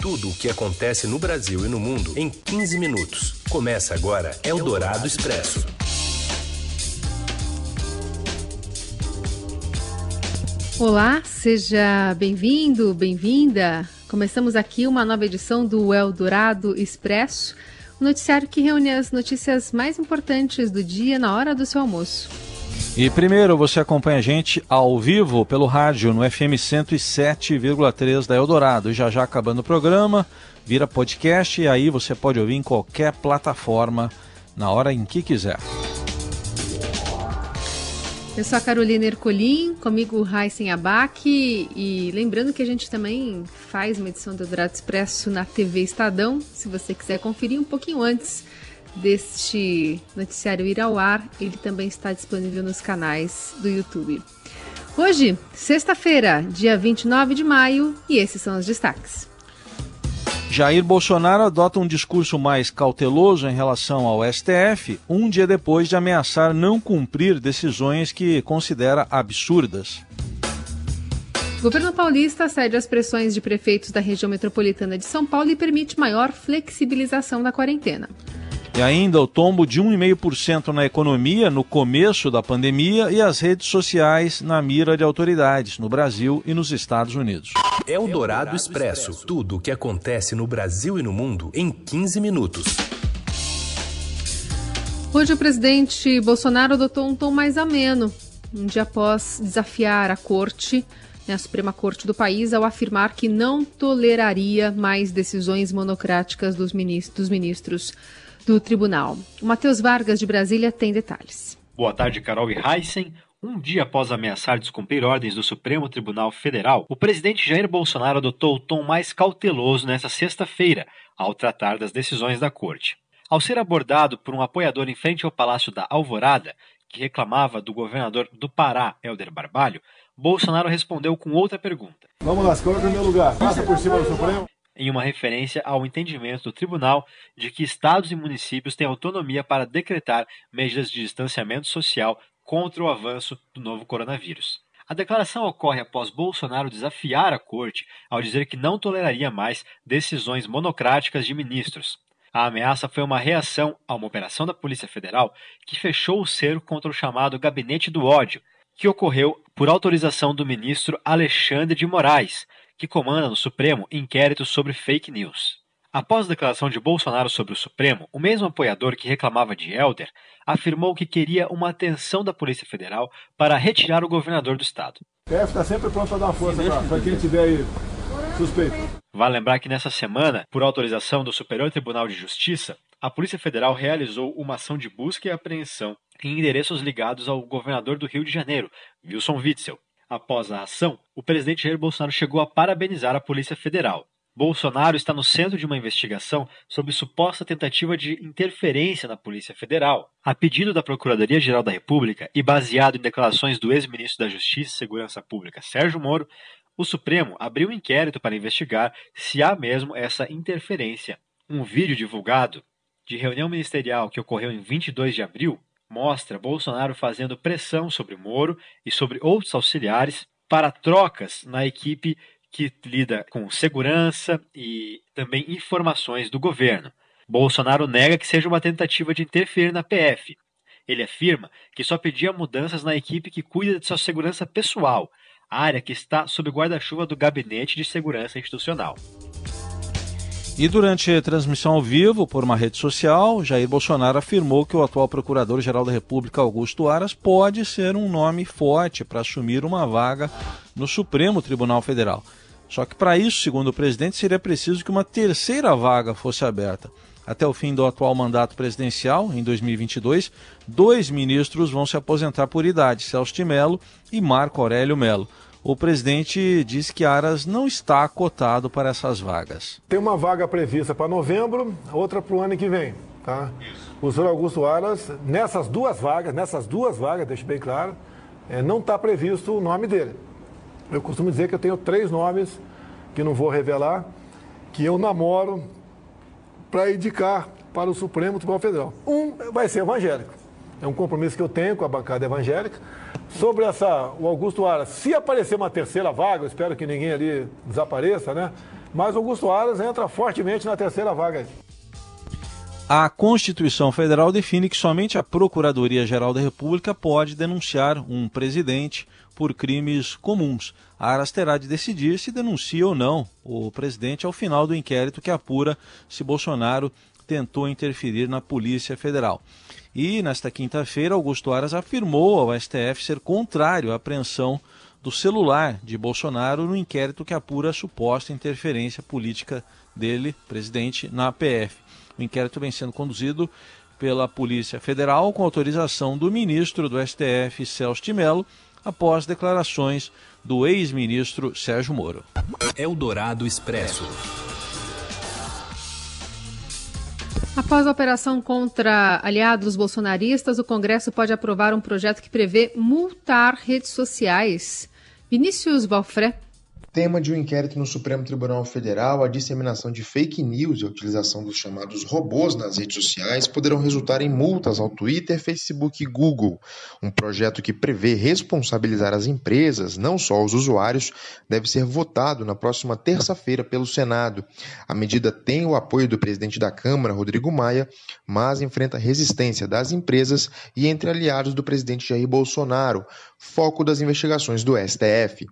Tudo o que acontece no Brasil e no mundo em 15 minutos. Começa agora Eldorado Expresso. Olá, seja bem-vindo, bem-vinda. Começamos aqui uma nova edição do Eldorado Expresso, um noticiário que reúne as notícias mais importantes do dia na hora do seu almoço. E primeiro você acompanha a gente ao vivo pelo rádio no FM 107,3 da Eldorado. Já já acabando o programa, vira podcast e aí você pode ouvir em qualquer plataforma na hora em que quiser. Eu sou a Carolina Ercolim, comigo Raíssen Abac e lembrando que a gente também faz uma edição do Eldorado Expresso na TV Estadão, se você quiser conferir um pouquinho antes deste noticiário ir ao ar, ele também está disponível nos canais do YouTube. Hoje, sexta-feira, dia 29 de maio, e esses são os destaques. Jair Bolsonaro adota um discurso mais cauteloso em relação ao STF, um dia depois de ameaçar não cumprir decisões que considera absurdas. O governo paulista cede às pressões de prefeitos da região metropolitana de São Paulo e permite maior flexibilização da quarentena. E ainda o tombo de 1,5% na economia no começo da pandemia e as redes sociais na mira de autoridades no Brasil e nos Estados Unidos. É o Dourado Expresso. Tudo o que acontece no Brasil e no mundo em 15 minutos. Hoje o presidente Bolsonaro adotou um tom mais ameno, um dia após desafiar a corte, né, a Suprema Corte do país, ao afirmar que não toleraria mais decisões monocráticas dos ministros, dos ministros do tribunal. O Matheus Vargas, de Brasília, tem detalhes. Boa tarde, Carol e Heisen. Um dia após ameaçar descumprir ordens do Supremo Tribunal Federal, o presidente Jair Bolsonaro adotou o tom mais cauteloso nesta sexta-feira, ao tratar das decisões da corte. Ao ser abordado por um apoiador em frente ao Palácio da Alvorada, que reclamava do governador do Pará, Helder Barbalho, Bolsonaro respondeu com outra pergunta. Vamos lá, coloca no meu lugar. Passa por cima do Supremo em uma referência ao entendimento do tribunal de que estados e municípios têm autonomia para decretar medidas de distanciamento social contra o avanço do novo coronavírus. A declaração ocorre após Bolsonaro desafiar a corte ao dizer que não toleraria mais decisões monocráticas de ministros. A ameaça foi uma reação a uma operação da Polícia Federal que fechou o cerco contra o chamado Gabinete do Ódio, que ocorreu por autorização do ministro Alexandre de Moraes, que comanda no Supremo inquéritos sobre fake news. Após a declaração de Bolsonaro sobre o Supremo, o mesmo apoiador que reclamava de Helder afirmou que queria uma atenção da Polícia Federal para retirar o governador do estado. O PF está sempre pronto para dar força para quem tiver aí suspeito. Vale lembrar que nessa semana, por autorização do Superior Tribunal de Justiça, a Polícia Federal realizou uma ação de busca e apreensão em endereços ligados ao governador do Rio de Janeiro, Wilson Witzel, Após a ação, o presidente Jair Bolsonaro chegou a parabenizar a Polícia Federal. Bolsonaro está no centro de uma investigação sobre suposta tentativa de interferência na Polícia Federal. A pedido da Procuradoria-Geral da República e baseado em declarações do ex-ministro da Justiça e Segurança Pública, Sérgio Moro, o Supremo abriu um inquérito para investigar se há mesmo essa interferência. Um vídeo divulgado de reunião ministerial que ocorreu em 22 de abril mostra Bolsonaro fazendo pressão sobre Moro e sobre outros auxiliares para trocas na equipe que lida com segurança e também informações do governo. Bolsonaro nega que seja uma tentativa de interferir na PF. Ele afirma que só pedia mudanças na equipe que cuida de sua segurança pessoal, área que está sob guarda-chuva do Gabinete de Segurança Institucional. E durante transmissão ao vivo por uma rede social, Jair Bolsonaro afirmou que o atual Procurador-Geral da República, Augusto Aras, pode ser um nome forte para assumir uma vaga no Supremo Tribunal Federal. Só que para isso, segundo o presidente, seria preciso que uma terceira vaga fosse aberta. Até o fim do atual mandato presidencial, em 2022, dois ministros vão se aposentar por idade, Celso de Mello e Marco Aurélio Mello o presidente diz que Aras não está cotado para essas vagas. Tem uma vaga prevista para novembro, outra para o ano que vem. Tá? O senhor Augusto Aras, nessas duas vagas, nessas duas vagas, deixe bem claro, é, não está previsto o nome dele. Eu costumo dizer que eu tenho três nomes, que não vou revelar, que eu namoro para indicar para o Supremo Tribunal Federal. Um vai ser evangélico. É um compromisso que eu tenho com a bancada evangélica. Sobre essa, o Augusto Aras, se aparecer uma terceira vaga, eu espero que ninguém ali desapareça, né? Mas Augusto Aras entra fortemente na terceira vaga. A Constituição Federal define que somente a Procuradoria-Geral da República pode denunciar um presidente por crimes comuns. Aras terá de decidir se denuncia ou não o presidente ao final do inquérito que apura se Bolsonaro tentou interferir na Polícia Federal. E nesta quinta-feira, Augusto Aras afirmou ao STF ser contrário à apreensão do celular de Bolsonaro no inquérito que apura a suposta interferência política dele, presidente, na PF. O inquérito vem sendo conduzido pela Polícia Federal com autorização do ministro do STF, Celso de Mello, após declarações do ex-ministro Sérgio Moro. Eldorado Expresso. Após a operação contra aliados bolsonaristas, o Congresso pode aprovar um projeto que prevê multar redes sociais. Vinícius Valfré Tema de um inquérito no Supremo Tribunal Federal, a disseminação de fake news e a utilização dos chamados robôs nas redes sociais poderão resultar em multas ao Twitter, Facebook e Google. Um projeto que prevê responsabilizar as empresas, não só os usuários, deve ser votado na próxima terça-feira pelo Senado. A medida tem o apoio do presidente da Câmara, Rodrigo Maia, mas enfrenta resistência das empresas e entre aliados do presidente Jair Bolsonaro, foco das investigações do STF.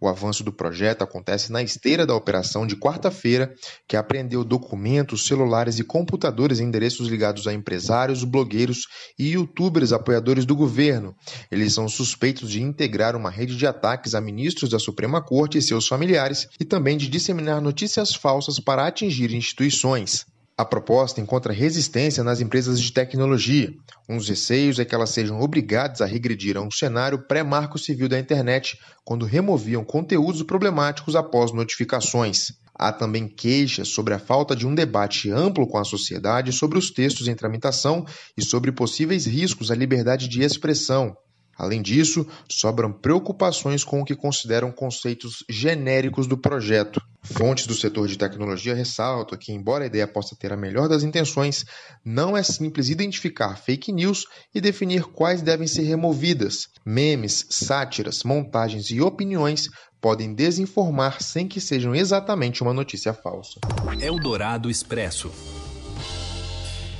O avanço do projeto acontece na esteira da operação de quarta-feira, que apreendeu documentos, celulares e computadores em endereços ligados a empresários, blogueiros e youtubers apoiadores do governo. Eles são suspeitos de integrar uma rede de ataques a ministros da Suprema Corte e seus familiares e também de disseminar notícias falsas para atingir instituições. A proposta encontra resistência nas empresas de tecnologia. Um dos receios é que elas sejam obrigadas a regredir a um cenário pré-marco civil da internet, quando removiam conteúdos problemáticos após notificações. Há também queixas sobre a falta de um debate amplo com a sociedade sobre os textos em tramitação e sobre possíveis riscos à liberdade de expressão. Além disso, sobram preocupações com o que consideram conceitos genéricos do projeto. Fontes do setor de tecnologia ressaltam que, embora a ideia possa ter a melhor das intenções, não é simples identificar fake news e definir quais devem ser removidas. Memes, sátiras, montagens e opiniões podem desinformar sem que sejam exatamente uma notícia falsa. Eldorado Expresso.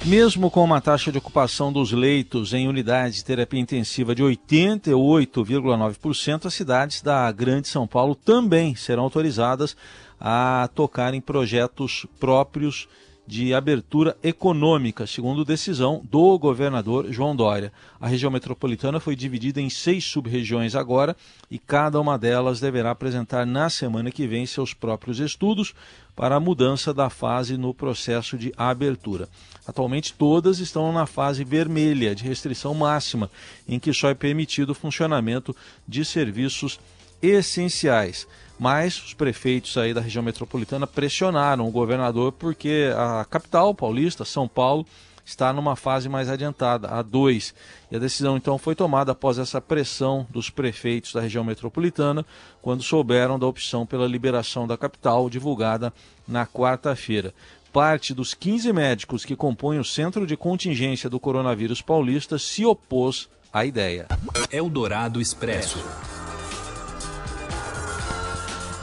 Mesmo com uma taxa de ocupação dos leitos em unidades de terapia intensiva de 88,9%, as cidades da Grande São Paulo também serão autorizadas a tocar em projetos próprios de abertura econômica, segundo decisão do governador João Dória. A região metropolitana foi dividida em seis sub-regiões agora e cada uma delas deverá apresentar na semana que vem seus próprios estudos para a mudança da fase no processo de abertura. Atualmente todas estão na fase vermelha de restrição máxima, em que só é permitido o funcionamento de serviços essenciais. Mas os prefeitos aí da região metropolitana pressionaram o governador porque a capital paulista, São Paulo, está numa fase mais adiantada, a 2. E a decisão então foi tomada após essa pressão dos prefeitos da região metropolitana, quando souberam da opção pela liberação da capital, divulgada na quarta-feira. Parte dos 15 médicos que compõem o centro de contingência do coronavírus paulista se opôs à ideia. Eldorado Expresso.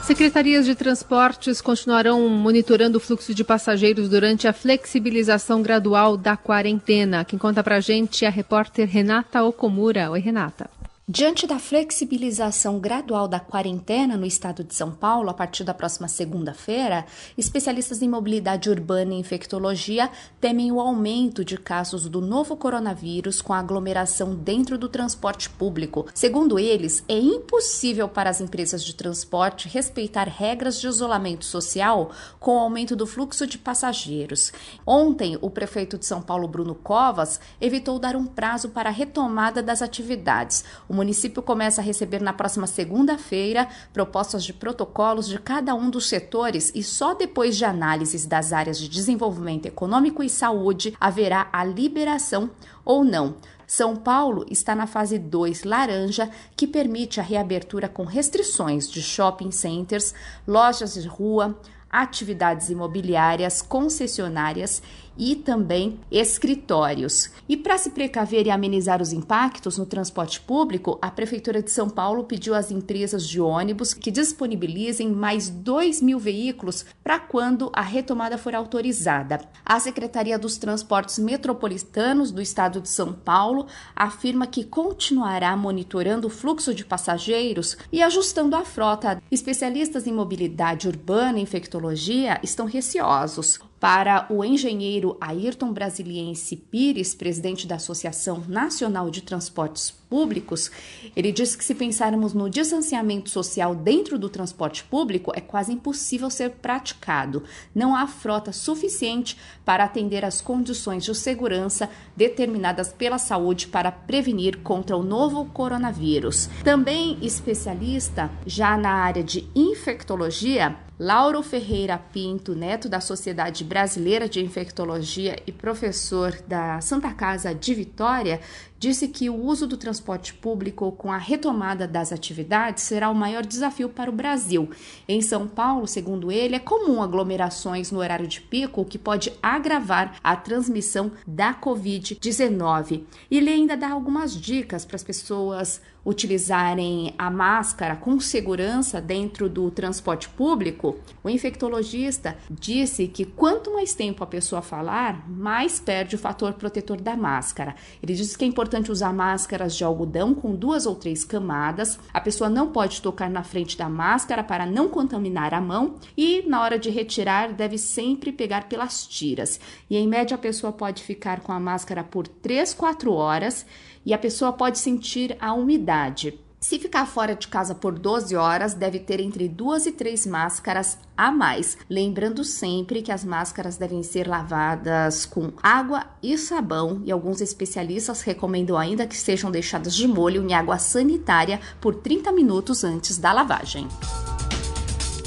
Secretarias de transportes continuarão monitorando o fluxo de passageiros durante a flexibilização gradual da quarentena. Quem conta pra gente é a repórter Renata Okomura. Oi, Renata. Diante da flexibilização gradual da quarentena no estado de São Paulo a partir da próxima segunda-feira, especialistas em mobilidade urbana e infectologia temem o aumento de casos do novo coronavírus com aglomeração dentro do transporte público. Segundo eles, é impossível para as empresas de transporte respeitar regras de isolamento social com o aumento do fluxo de passageiros. Ontem, o prefeito de São Paulo, Bruno Covas, evitou dar um prazo para a retomada das atividades. O município começa a receber na próxima segunda-feira propostas de protocolos de cada um dos setores e só depois de análises das áreas de desenvolvimento econômico e saúde haverá a liberação ou não. São Paulo está na fase 2 laranja, que permite a reabertura com restrições de shopping centers, lojas de rua, atividades imobiliárias, concessionárias e também escritórios. E para se precaver e amenizar os impactos no transporte público, a Prefeitura de São Paulo pediu às empresas de ônibus que disponibilizem mais 2 mil veículos para quando a retomada for autorizada. A Secretaria dos Transportes Metropolitanos do Estado de São Paulo afirma que continuará monitorando o fluxo de passageiros e ajustando a frota. Especialistas em mobilidade urbana e infectologia estão receosos. Para o engenheiro Ayrton Brasiliense Pires, presidente da Associação Nacional de Transportes Públicos, ele disse que se pensarmos no distanciamento social dentro do transporte público, é quase impossível ser praticado. Não há frota suficiente para atender às condições de segurança determinadas pela saúde para prevenir contra o novo coronavírus. Também especialista já na área de infectologia, Lauro Ferreira Pinto, neto da Sociedade Brasileira de Infectologia e professor da Santa Casa de Vitória, disse que o uso do transporte público com a retomada das atividades será o maior desafio para o Brasil. Em São Paulo, segundo ele, é comum aglomerações no horário de pico, o que pode agravar a transmissão da Covid-19. E ele ainda dá algumas dicas para as pessoas utilizarem a máscara com segurança dentro do transporte público. O infectologista disse que quanto mais tempo a pessoa falar, mais perde o fator protetor da máscara. Ele disse que é importante usar máscaras de algodão com duas ou três camadas. A pessoa não pode tocar na frente da máscara para não contaminar a mão e na hora de retirar deve sempre pegar pelas tiras. E em média a pessoa pode ficar com a máscara por 3, 4 horas e a pessoa pode sentir a umidade. Se ficar fora de casa por 12 horas, deve ter entre duas e três máscaras a mais. Lembrando sempre que as máscaras devem ser lavadas com água e sabão, e alguns especialistas recomendam ainda que sejam deixadas de molho em água sanitária por 30 minutos antes da lavagem.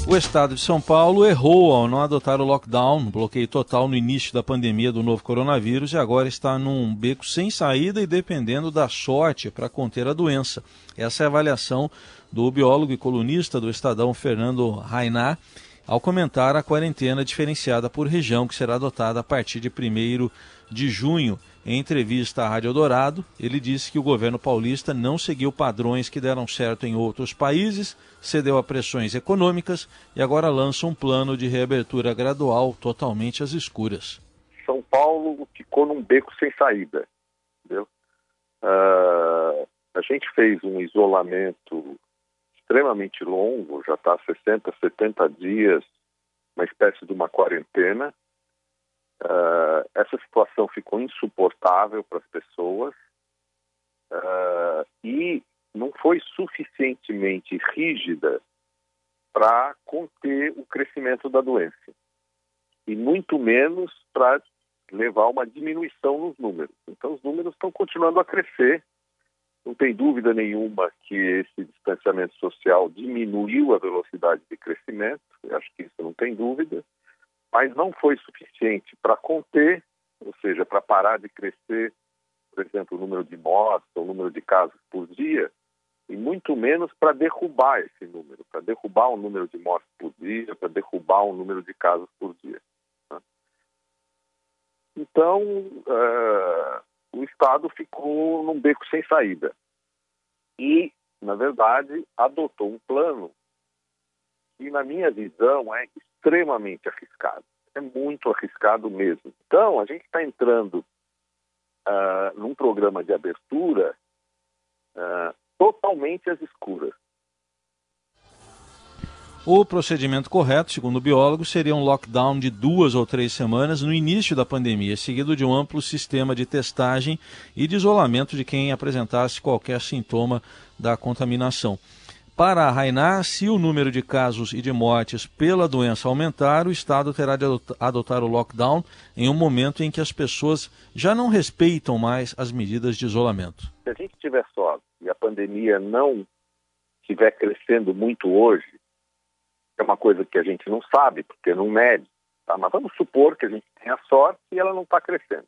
O estado de São Paulo errou ao não adotar o lockdown, bloqueio total no início da pandemia do novo coronavírus e agora está num beco sem saída e dependendo da sorte para conter a doença. Essa é a avaliação do biólogo e colunista do Estadão Fernando Rainar ao comentar a quarentena diferenciada por região que será adotada a partir de 1 de junho. Em entrevista à Rádio Dourado, ele disse que o governo paulista não seguiu padrões que deram certo em outros países, cedeu a pressões econômicas e agora lança um plano de reabertura gradual totalmente às escuras. São Paulo ficou num beco sem saída. Entendeu? Uh, a gente fez um isolamento extremamente longo, já está 60, 70 dias, uma espécie de uma quarentena. Uh, essa situação ficou insuportável para as pessoas uh, e não foi suficientemente rígida para conter o crescimento da doença e muito menos para levar uma diminuição nos números. Então, os números estão continuando a crescer. Não tem dúvida nenhuma que esse distanciamento social diminuiu a velocidade de crescimento, Eu acho que isso não tem dúvida mas não foi suficiente para conter, ou seja, para parar de crescer, por exemplo, o número de mortes, o número de casos por dia, e muito menos para derrubar esse número, para derrubar o número de mortes por dia, para derrubar o número de casos por dia. Né? Então, uh, o Estado ficou num beco sem saída. E, na verdade, adotou um plano que, na minha visão, é extremamente arriscado. É muito arriscado mesmo. Então, a gente está entrando uh, num programa de abertura uh, totalmente às escuras. O procedimento correto, segundo o biólogo, seria um lockdown de duas ou três semanas no início da pandemia, seguido de um amplo sistema de testagem e de isolamento de quem apresentasse qualquer sintoma da contaminação. Para Rainar, se o número de casos e de mortes pela doença aumentar, o Estado terá de adotar o lockdown em um momento em que as pessoas já não respeitam mais as medidas de isolamento. Se a gente tiver sorte e a pandemia não estiver crescendo muito hoje, é uma coisa que a gente não sabe, porque não mede, tá? mas vamos supor que a gente tenha sorte e ela não está crescendo.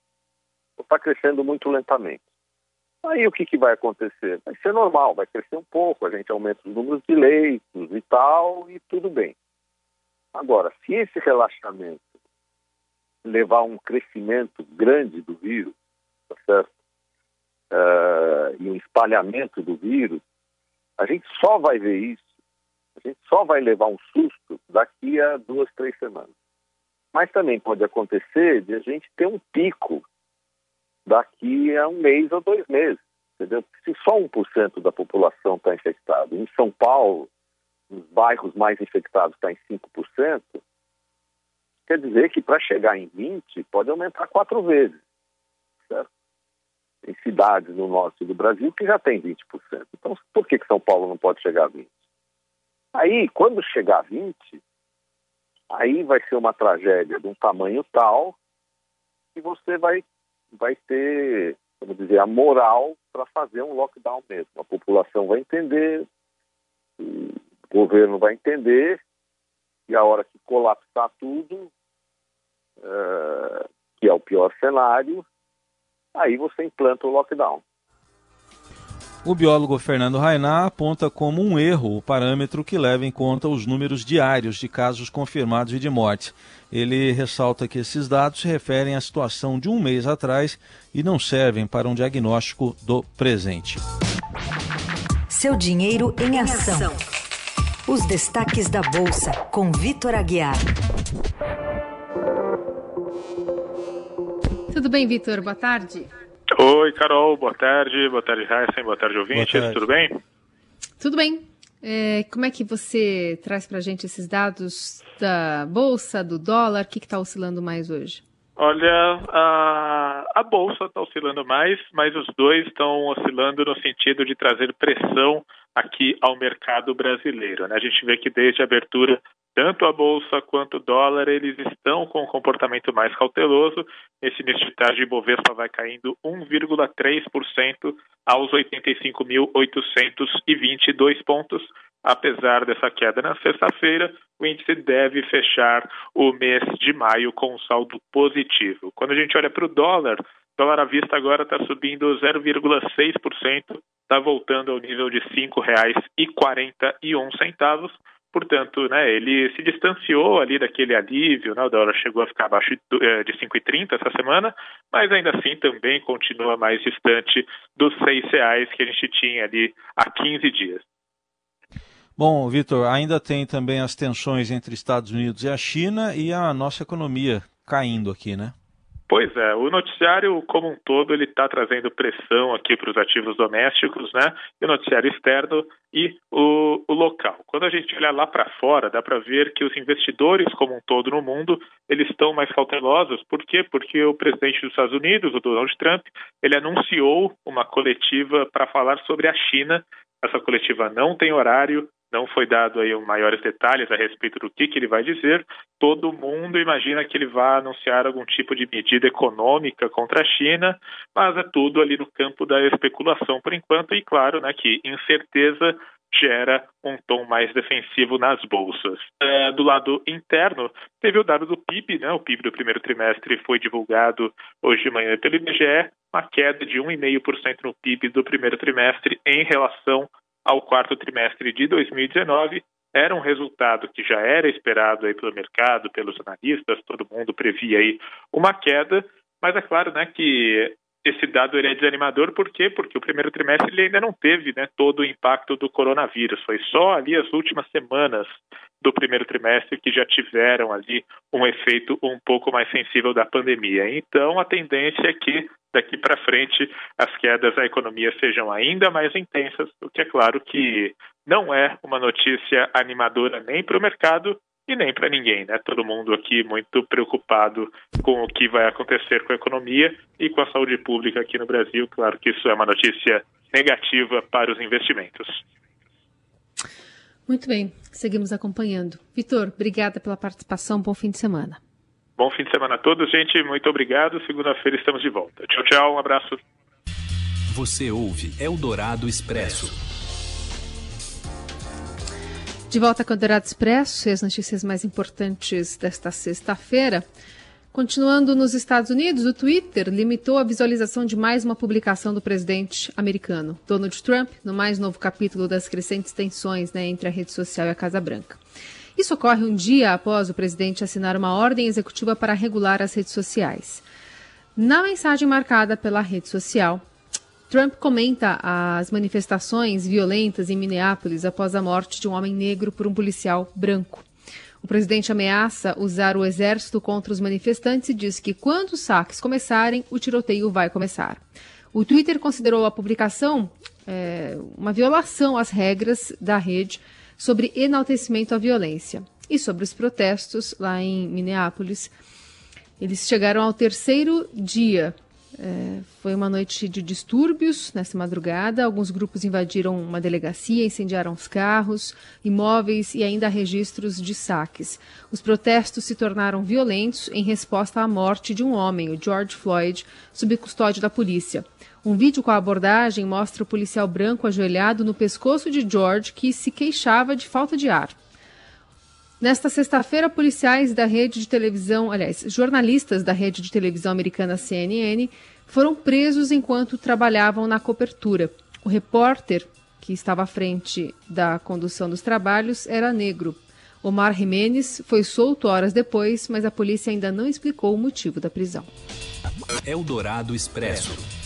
Está crescendo muito lentamente. Aí o que, que vai acontecer? Vai ser normal, vai crescer um pouco, a gente aumenta os números de leitos e tal, e tudo bem. Agora, se esse relaxamento levar a um crescimento grande do vírus, tá certo? Uh, e um espalhamento do vírus, a gente só vai ver isso, a gente só vai levar um susto daqui a duas, três semanas. Mas também pode acontecer de a gente ter um pico daqui a um mês ou dois meses, entendeu? Se só 1% da população está infectado, em São Paulo, nos bairros mais infectados está em 5%, quer dizer que para chegar em 20 pode aumentar quatro vezes, certo? Em cidades no norte do Brasil que já tem 20%. Então, por que, que São Paulo não pode chegar a 20? Aí, quando chegar a 20, aí vai ser uma tragédia de um tamanho tal que você vai, vai ter, vamos dizer, a moral para fazer um lockdown mesmo. A população vai entender, o governo vai entender, e a hora que colapsar tudo, uh, que é o pior cenário, aí você implanta o lockdown. O biólogo Fernando Rainá aponta como um erro o parâmetro que leva em conta os números diários de casos confirmados e de morte. Ele ressalta que esses dados se referem à situação de um mês atrás e não servem para um diagnóstico do presente. Seu dinheiro em ação. Os destaques da Bolsa, com Vitor Aguiar. Tudo bem, Vitor? Boa tarde. Oi, Carol. Boa tarde. Boa tarde, Heisen. Boa tarde, ouvintes. Boa tarde. Tudo bem? Tudo bem. É, como é que você traz para a gente esses dados da Bolsa, do dólar? O que está oscilando mais hoje? Olha, a, a Bolsa está oscilando mais, mas os dois estão oscilando no sentido de trazer pressão aqui ao mercado brasileiro. Né? A gente vê que desde a abertura, tanto a Bolsa quanto o dólar, eles estão com um comportamento mais cauteloso. Esse início de tarde, Bovespa vai caindo 1,3% aos 85.822 pontos. Apesar dessa queda na sexta-feira, o índice deve fechar o mês de maio com um saldo positivo. Quando a gente olha para o dólar, o dólar à vista agora está subindo 0,6%, está voltando ao nível de R$ 5,41. Portanto, né, ele se distanciou ali daquele alívio, né, o dólar chegou a ficar abaixo de 5,30 eh, essa semana, mas ainda assim também continua mais distante dos R$ reais que a gente tinha ali há 15 dias. Bom, Vitor, ainda tem também as tensões entre Estados Unidos e a China e a nossa economia caindo aqui, né? Pois é, o noticiário como um todo ele está trazendo pressão aqui para os ativos domésticos, né? E o noticiário externo e o, o local. Quando a gente olha lá para fora, dá para ver que os investidores como um todo no mundo eles estão mais cautelosos. Por quê? Porque o presidente dos Estados Unidos, o Donald Trump, ele anunciou uma coletiva para falar sobre a China. Essa coletiva não tem horário, não foi dado aí maiores detalhes a respeito do que, que ele vai dizer. Todo mundo imagina que ele vai anunciar algum tipo de medida econômica contra a China, mas é tudo ali no campo da especulação por enquanto, e claro, né, que incerteza gera um tom mais defensivo nas bolsas. É, do lado interno, teve o dado do PIB, né? O PIB do primeiro trimestre foi divulgado hoje de manhã pelo IBGE, uma queda de 1,5% no PIB do primeiro trimestre em relação ao quarto trimestre de 2019 era um resultado que já era esperado aí pelo mercado, pelos analistas, todo mundo previa aí uma queda, mas é claro, né, que esse dado ele é desanimador, por quê? Porque o primeiro trimestre ele ainda não teve né, todo o impacto do coronavírus, foi só ali as últimas semanas do primeiro trimestre que já tiveram ali um efeito um pouco mais sensível da pandemia. Então, a tendência é que daqui para frente as quedas na economia sejam ainda mais intensas, o que é claro que não é uma notícia animadora nem para o mercado e nem para ninguém, né? Todo mundo aqui muito preocupado com o que vai acontecer com a economia e com a saúde pública aqui no Brasil. Claro que isso é uma notícia negativa para os investimentos. Muito bem, seguimos acompanhando. Vitor, obrigada pela participação. Bom fim de semana. Bom fim de semana a todos, gente. Muito obrigado. Segunda-feira estamos de volta. Tchau, tchau. Um abraço. Você ouve Eldorado Expresso. De volta com o Eldorado Expresso e as notícias mais importantes desta sexta-feira. Continuando nos Estados Unidos, o Twitter limitou a visualização de mais uma publicação do presidente americano, Donald Trump, no mais novo capítulo das crescentes tensões né, entre a rede social e a Casa Branca. Isso ocorre um dia após o presidente assinar uma ordem executiva para regular as redes sociais. Na mensagem marcada pela rede social, Trump comenta as manifestações violentas em Minneapolis após a morte de um homem negro por um policial branco. O presidente ameaça usar o exército contra os manifestantes e diz que quando os saques começarem, o tiroteio vai começar. O Twitter considerou a publicação é, uma violação às regras da rede sobre enaltecimento à violência. E sobre os protestos lá em Minneapolis, eles chegaram ao terceiro dia é, foi uma noite de distúrbios nessa madrugada. Alguns grupos invadiram uma delegacia, incendiaram os carros, imóveis e ainda registros de saques. Os protestos se tornaram violentos em resposta à morte de um homem, o George Floyd, sob custódia da polícia. Um vídeo com a abordagem mostra o policial branco ajoelhado no pescoço de George, que se queixava de falta de ar. Nesta sexta-feira, policiais da rede de televisão, aliás, jornalistas da rede de televisão americana CNN, foram presos enquanto trabalhavam na cobertura. O repórter que estava à frente da condução dos trabalhos era negro. Omar Jimenez foi solto horas depois, mas a polícia ainda não explicou o motivo da prisão. Eldorado Expresso.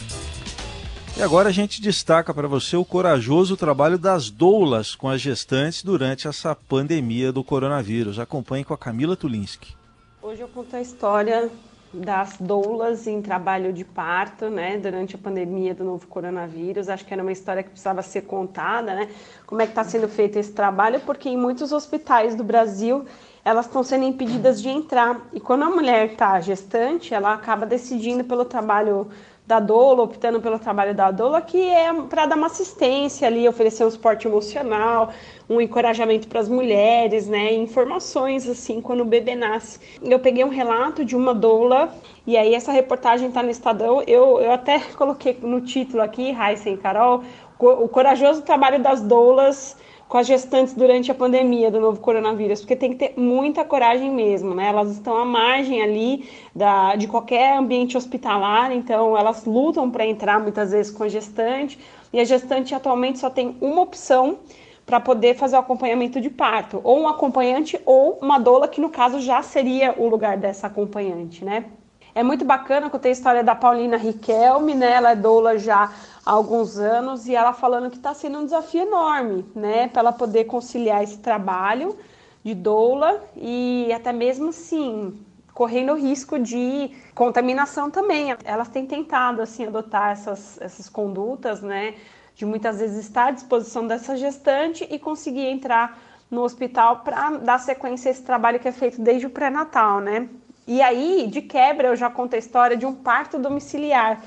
E agora a gente destaca para você o corajoso trabalho das doulas com as gestantes durante essa pandemia do coronavírus. Acompanhe com a Camila Tulinski. Hoje eu conto a história das doulas em trabalho de parto, né, durante a pandemia do novo coronavírus. Acho que era uma história que precisava ser contada, né? Como é que está sendo feito esse trabalho? Porque em muitos hospitais do Brasil elas estão sendo impedidas de entrar. E quando a mulher está gestante, ela acaba decidindo pelo trabalho da doula, optando pelo trabalho da doula, que é para dar uma assistência ali, oferecer um suporte emocional, um encorajamento para as mulheres, né, informações assim quando o bebê nasce. Eu peguei um relato de uma doula e aí essa reportagem está no Estadão. Eu, eu até coloquei no título aqui, Raíssa e Carol, o corajoso trabalho das doulas com as gestantes durante a pandemia do novo coronavírus, porque tem que ter muita coragem mesmo, né? Elas estão à margem ali da, de qualquer ambiente hospitalar, então elas lutam para entrar muitas vezes com a gestante, e a gestante atualmente só tem uma opção para poder fazer o acompanhamento de parto, ou um acompanhante ou uma doula, que no caso já seria o lugar dessa acompanhante, né? É muito bacana que eu tenho a história da Paulina Riquelme, né? Ela é doula já há alguns anos e ela falando que está sendo um desafio enorme, né, para ela poder conciliar esse trabalho de doula e até mesmo assim correndo o risco de contaminação também. Elas têm tentado assim adotar essas, essas condutas, né, de muitas vezes estar à disposição dessa gestante e conseguir entrar no hospital para dar sequência a esse trabalho que é feito desde o pré-natal, né? E aí, de quebra, eu já conto a história de um parto domiciliar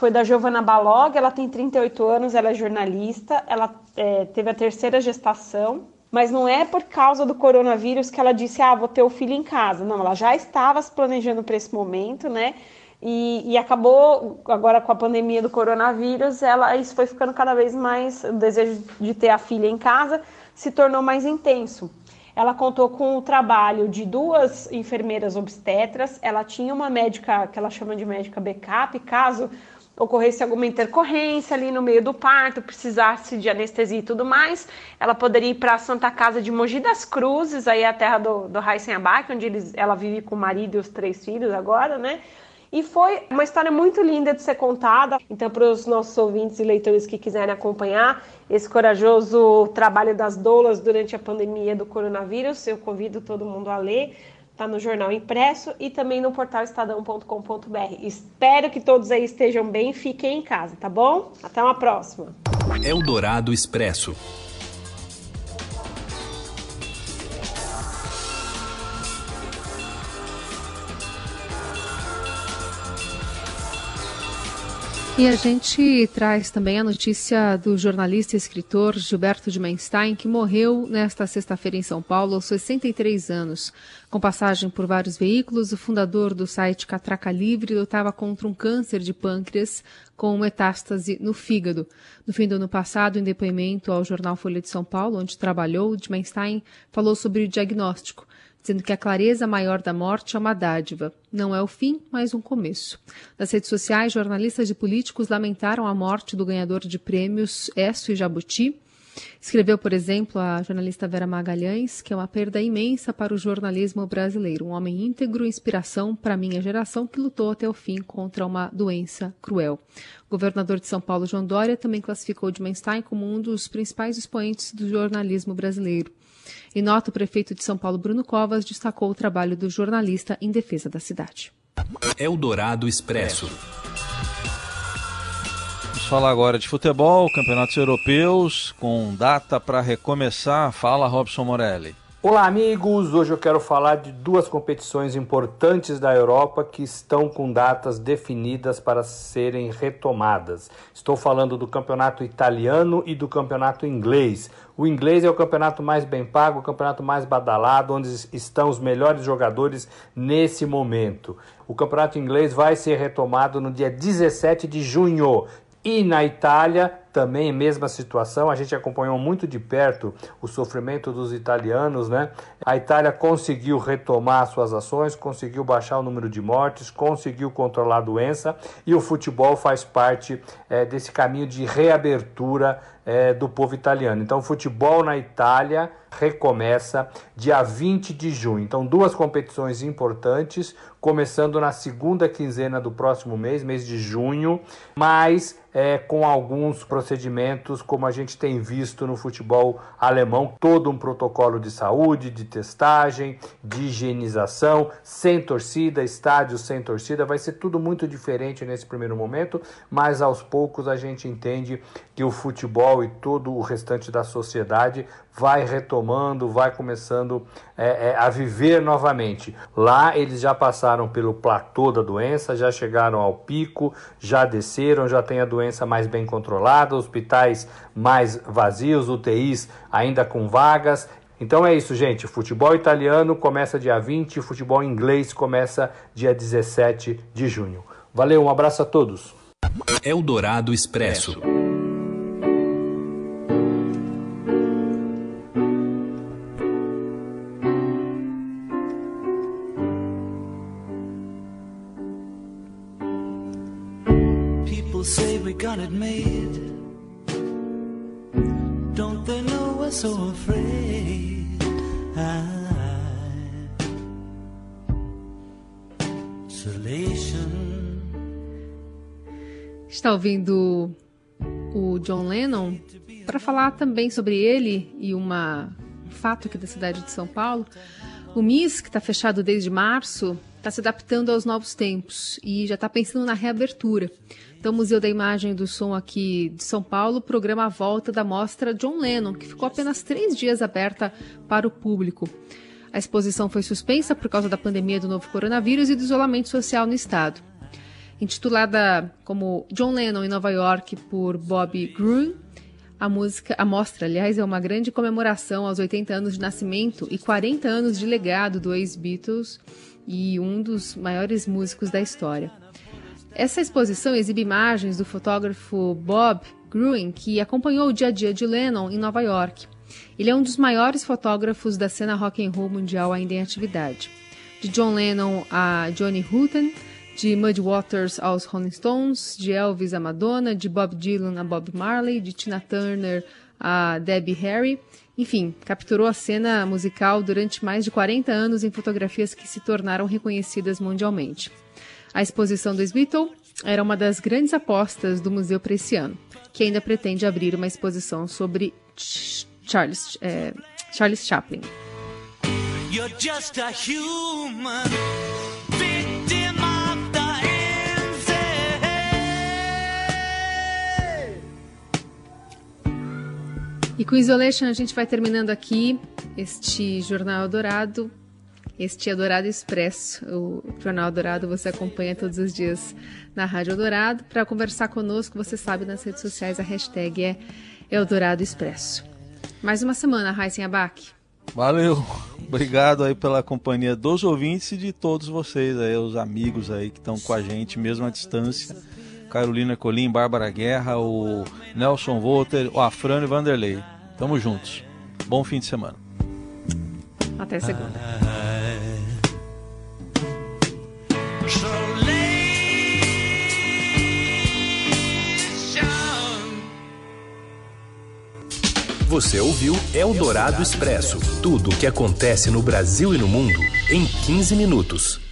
foi da Giovana Balog, ela tem 38 anos, ela é jornalista, ela é, teve a terceira gestação, mas não é por causa do coronavírus que ela disse, ah, vou ter o filho em casa. Não, ela já estava se planejando para esse momento, né? E, e, acabou agora com a pandemia do coronavírus, ela isso foi ficando cada vez mais o desejo de ter a filha em casa se tornou mais intenso. Ela contou com o trabalho de duas enfermeiras obstetras, ela tinha uma médica que ela chama de médica backup, caso ocorresse alguma intercorrência ali no meio do parto, precisasse de anestesia e tudo mais, ela poderia ir para a Santa Casa de Mogi das Cruzes, aí é a terra do, do Raíssen Abac, onde eles, ela vive com o marido e os três filhos agora, né? E foi uma história muito linda de ser contada. Então, para os nossos ouvintes e leitores que quiserem acompanhar esse corajoso trabalho das doulas durante a pandemia do coronavírus, eu convido todo mundo a ler está no jornal impresso e também no portal estadão.com.br. Espero que todos aí estejam bem fiquem em casa, tá bom? Até uma próxima. Eldorado Expresso. E a gente traz também a notícia do jornalista e escritor Gilberto de Menstein, que morreu nesta sexta-feira em São Paulo aos 63 anos. Com passagem por vários veículos, o fundador do site Catraca Livre lutava contra um câncer de pâncreas com metástase no fígado. No fim do ano passado, em depoimento ao jornal Folha de São Paulo, onde trabalhou, de Menstein falou sobre o diagnóstico dizendo que a clareza maior da morte é uma dádiva. Não é o fim, mas um começo. Nas redes sociais, jornalistas e políticos lamentaram a morte do ganhador de prêmios Esso e Jabuti. Escreveu, por exemplo, a jornalista Vera Magalhães, que é uma perda imensa para o jornalismo brasileiro. Um homem íntegro, inspiração para a minha geração, que lutou até o fim contra uma doença cruel. O governador de São Paulo, João Dória, também classificou Dimenstein como um dos principais expoentes do jornalismo brasileiro. Em nota, o prefeito de São Paulo, Bruno Covas, destacou o trabalho do jornalista em defesa da cidade. Eldorado Expresso. Vamos falar agora de futebol, campeonatos europeus, com data para recomeçar. Fala, Robson Morelli. Olá, amigos! Hoje eu quero falar de duas competições importantes da Europa que estão com datas definidas para serem retomadas. Estou falando do campeonato italiano e do campeonato inglês. O inglês é o campeonato mais bem pago, o campeonato mais badalado, onde estão os melhores jogadores nesse momento. O campeonato inglês vai ser retomado no dia 17 de junho. E na Itália, também mesma situação, a gente acompanhou muito de perto o sofrimento dos italianos, né? A Itália conseguiu retomar suas ações, conseguiu baixar o número de mortes, conseguiu controlar a doença e o futebol faz parte é, desse caminho de reabertura é, do povo italiano. Então, o futebol na Itália recomeça dia 20 de junho. Então, duas competições importantes, começando na segunda quinzena do próximo mês, mês de junho, mas é, com alguns procedimentos, como a gente tem visto no futebol alemão, todo um protocolo de saúde, de testagem, de higienização, sem torcida, estádios sem torcida, vai ser tudo muito diferente nesse primeiro momento, mas aos poucos a gente entende que o futebol e todo o restante da sociedade vai retomando, vai começando é, é, a viver novamente. Lá eles já passaram pelo platô da doença, já chegaram ao pico, já desceram, já tem a doença mais bem controlada, hospitais mais vazios, UTIs ainda com vagas. Então é isso, gente. Futebol italiano começa dia 20, futebol inglês começa dia 17 de junho. Valeu, um abraço a todos. Eldorado Expresso. Got it made. Don't they know we're so afraid? Isolation. Está ouvindo o John Lennon para falar também sobre ele e uma, um fato aqui da cidade de São Paulo. O MIS, que está fechado desde março, está se adaptando aos novos tempos e já está pensando na reabertura. Então, o Museu da Imagem e do Som aqui de São Paulo programa a volta da mostra John Lennon, que ficou apenas três dias aberta para o público. A exposição foi suspensa por causa da pandemia do novo coronavírus e do isolamento social no estado. Intitulada como John Lennon em Nova York por Bob Gruen, a música, a mostra, aliás, é uma grande comemoração aos 80 anos de nascimento e 40 anos de legado do ex-Beatles e um dos maiores músicos da história. Essa exposição exibe imagens do fotógrafo Bob Gruen, que acompanhou o dia a dia de Lennon em Nova York. Ele é um dos maiores fotógrafos da cena rock and roll mundial ainda em atividade. De John Lennon a Johnny Hutton, de Muddy Waters aos Rolling Stones, de Elvis a Madonna, de Bob Dylan a Bob Marley, de Tina Turner a Debbie Harry. Enfim, capturou a cena musical durante mais de 40 anos em fotografias que se tornaram reconhecidas mundialmente. A exposição do Beatles era uma das grandes apostas do museu para esse ano, que ainda pretende abrir uma exposição sobre Charles, é, Charles Chaplin. E com Isolation a gente vai terminando aqui este Jornal Dourado este Eldorado Expresso. O Jornal Dourado você acompanha todos os dias na Rádio Dourado. Para conversar conosco, você sabe, nas redes sociais a hashtag é Eldorado Expresso. Mais uma semana, Raíssen Abac. Valeu, obrigado aí pela companhia dos ouvintes e de todos vocês aí, os amigos aí que estão com a gente mesmo à distância. Carolina Colim, Bárbara Guerra, o Nelson Volter, o Afrânio Vanderlei. Tamo juntos. Bom fim de semana. Até segunda. Você ouviu Eldorado Expresso tudo o que acontece no Brasil e no mundo em 15 minutos.